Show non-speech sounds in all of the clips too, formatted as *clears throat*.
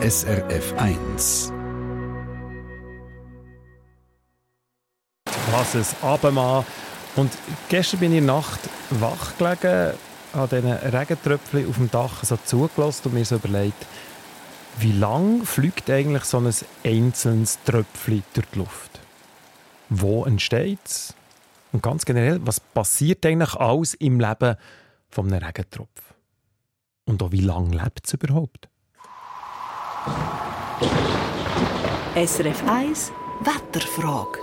SRF 1. Was ein Abendmann. Und gestern bin ich in der Nacht wach gelegen, an diesen Regentröpfchen auf dem Dach so zugelassen und mir so überlegt, wie lang fliegt eigentlich so ein einzelnes Tröpfchen durch die Luft? Wo entsteht es? Und ganz generell, was passiert eigentlich alles im Leben von einem Regentropf? Und auch wie lange lebt es überhaupt? SRF 1 Wetterfrage.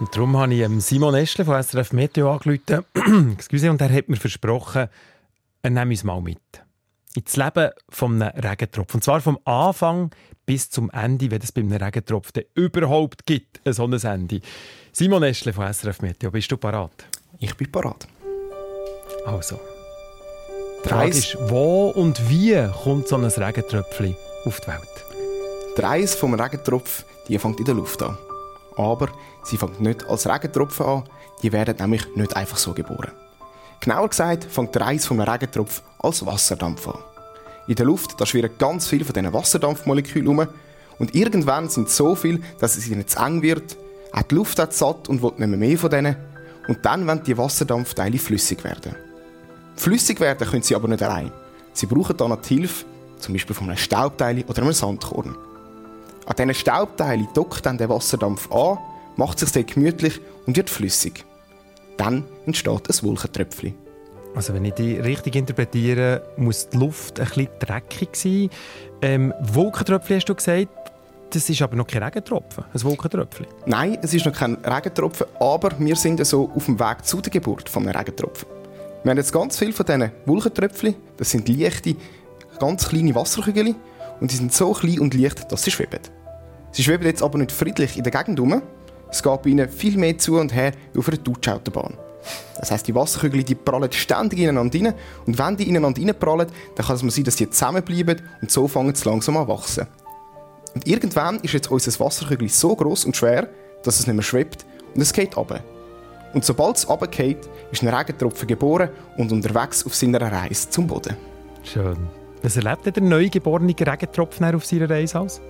Und darum habe ich Simon Eschle von SRF Meteo angerufen. *clears throat* und er hat mir versprochen, er nehme uns mal mit. Ins Leben von einem Regentropf. Und zwar vom Anfang bis zum Ende, wenn es bei einem Regentropf überhaupt gibt, ein solches Ende. Simon Eschle von SRF Meteo, bist du parat? Ich bin parat. Also. Die Frage ist, wo und wie kommt so ein Regentröpfchen auf die Welt? Die Reise vom Regentropf die fängt in der Luft an. Aber sie fängt nicht als Regentropfen an, die werden nämlich nicht einfach so geboren. Genauer gesagt fängt der Reis vom Regentropf als Wasserdampf an. In der Luft da schwirren ganz viele von diesen Wasserdampfmolekülen um und irgendwann sind es so viel, dass es ihnen zu eng wird, auch die Luft hat satt und will nicht mehr, mehr von denen und dann wollen die Wasserdampfteile flüssig werden. Flüssig werden können sie aber nicht allein. Sie brauchen dann noch die Hilfe, zum Beispiel von einem Staubteil oder einem Sandkorn. An diesen Staubteilen dockt dann der Wasserdampf an, macht sich sehr gemütlich und wird flüssig. Dann entsteht ein Wolkentröpfchen. Also wenn ich die richtig interpretiere, muss die Luft ein bisschen dreckig sein. Ähm, Wolkentröpfchen hast du gesagt, das ist aber noch kein Regentropfen, ein Wolkentröpfchen. Nein, es ist noch kein Regentropfen, aber wir sind so auf dem Weg zu der Geburt von einem Regentropfen. Wir haben jetzt ganz viele von diesen Wolkentröpfchen. Das sind leichte, ganz kleine Wasserkügel und die sind so klein und leicht, dass sie schweben. Sie schweben jetzt aber nicht friedlich in der Gegend herum. Es geht bei ihnen viel mehr zu und her auf einer Touchautobahn. Das heisst, die Wasserkügel die prallen ständig ineinander rein. Und wenn die ineinander reinprallen, dann kann es mal sein, dass sie zusammenbleiben und so fangen sie langsam an wachsen. Und irgendwann ist jetzt unser Wasserkügel so groß und schwer, dass es nicht mehr schwebt und es geht runter. Und sobald es runtergeht, ist ein Regentropfen geboren und unterwegs auf seiner Reise zum Boden. Schön. Was erlebt der neugeborene Regentropfen auf seiner Reise aus?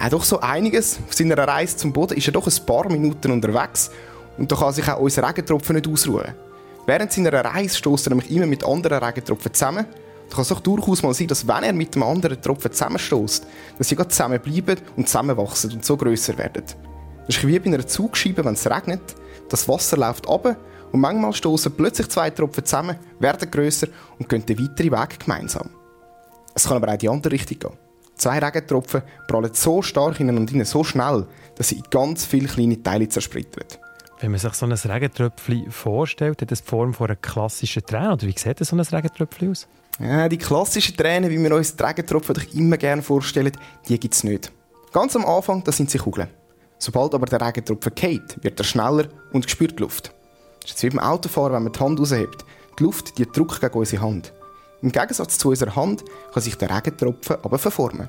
Ja, doch so einiges. Auf seiner Reise zum Boden ist er doch ein paar Minuten unterwegs und da kann sich auch unser Regentropfen nicht ausruhen. Während seiner Reise stößt er nämlich immer mit anderen Regentropfen zusammen. Da kann es doch durchaus mal sein, dass wenn er mit einem anderen Tropfen zusammenstößt, dass sie zusammenbleiben und zusammenwachsen und so größer werden. Das ist wie bei einer Zugscheibe, wenn es regnet. Das Wasser läuft ab und manchmal stoßen plötzlich zwei Tropfen zusammen, werden größer und gehen den weiteren Weg gemeinsam. Es kann aber auch in die andere Richtung gehen. Zwei Regentropfen prallen so stark ineinander rein, so schnell, dass sie in ganz viele kleine Teile zersplittern. Wenn man sich so ein Regentröpfchen vorstellt, hat das die Form von einer klassischen Träne. Oder wie sieht so ein Regentröpfchen aus? Ja, die klassischen Tränen, wie wir uns die Regentropfen immer gerne vorstellen, die gibt es nicht. Ganz am Anfang das sind sie Kugeln. Sobald aber der Regentropfen geht, wird er schneller und spürt die Luft. Das ist wie beim Autofahren, wenn man die Hand raushebt. Die Luft die drückt gegen unsere Hand. Im Gegensatz zu unserer Hand kann sich der Regentropfen aber verformen.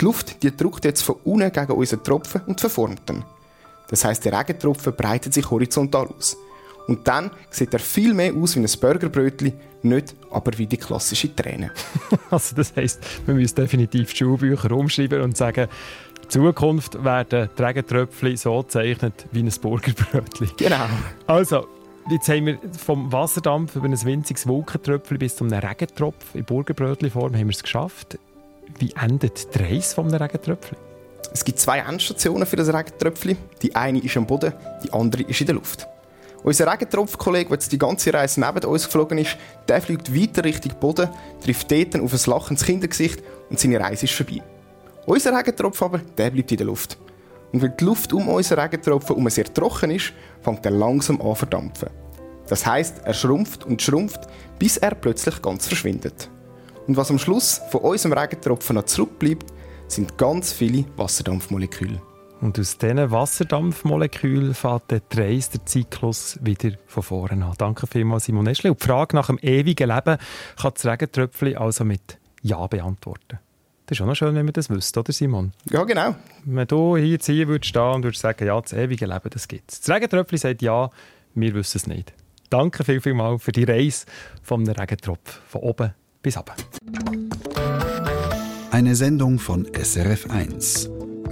Die Luft die drückt jetzt von unten gegen unseren Tropfen und verformt ihn. Das heißt, der Regentropfen breitet sich horizontal aus. Und dann sieht er viel mehr aus wie ein Burgerbrötchen, nicht aber wie die klassische Träne. *laughs* also das heißt, wir müssen definitiv die Schulbücher umschreiben und sagen, in Zukunft werden die Regentröpfchen so gezeichnet wie ein Burgerbrötchen. Genau. Also, Jetzt haben wir vom Wasserdampf über ein winziges Wolkentröpfchen bis zu einem Regentropf in Burgerbrötchenform haben wir es geschafft. Wie endet die Reise einem Regentröpfchen? Es gibt zwei Endstationen für das Regentröpfchen. Die eine ist am Boden, die andere ist in der Luft. Unser Regentropfkollege, der jetzt die ganze Reise neben uns geflogen ist, der fliegt weiter Richtung Boden, trifft dort auf ein lachendes Kindergesicht und seine Reise ist vorbei. Unser Regentropf aber, der bleibt in der Luft. Und weil die Luft um unseren Regentropfen um sehr trocken ist, fängt er langsam an verdampfen. Das heißt, er schrumpft und schrumpft, bis er plötzlich ganz verschwindet. Und was am Schluss von unserem Regentropfen noch zurückbleibt, sind ganz viele Wasserdampfmoleküle. Und aus diesen Wasserdampfmolekülen fährt der Reis, der Zyklus, wieder von vorne an. Danke vielmals, Simon Eschle. Und die Frage nach dem ewigen Leben kann das Regentröpfchen also mit Ja beantworten. Das ist auch noch schön, wenn man das wüsste, oder Simon? Ja, genau. Wenn du hier hier würdest stehen und würdest sagen, ja, das ewige Leben, das gibt es. Das Regentröpfchen sagt ja, wir wissen es nicht. Danke viel, viel mal für die Reise vom Regentropf, von oben bis unten. Eine Sendung von SRF1.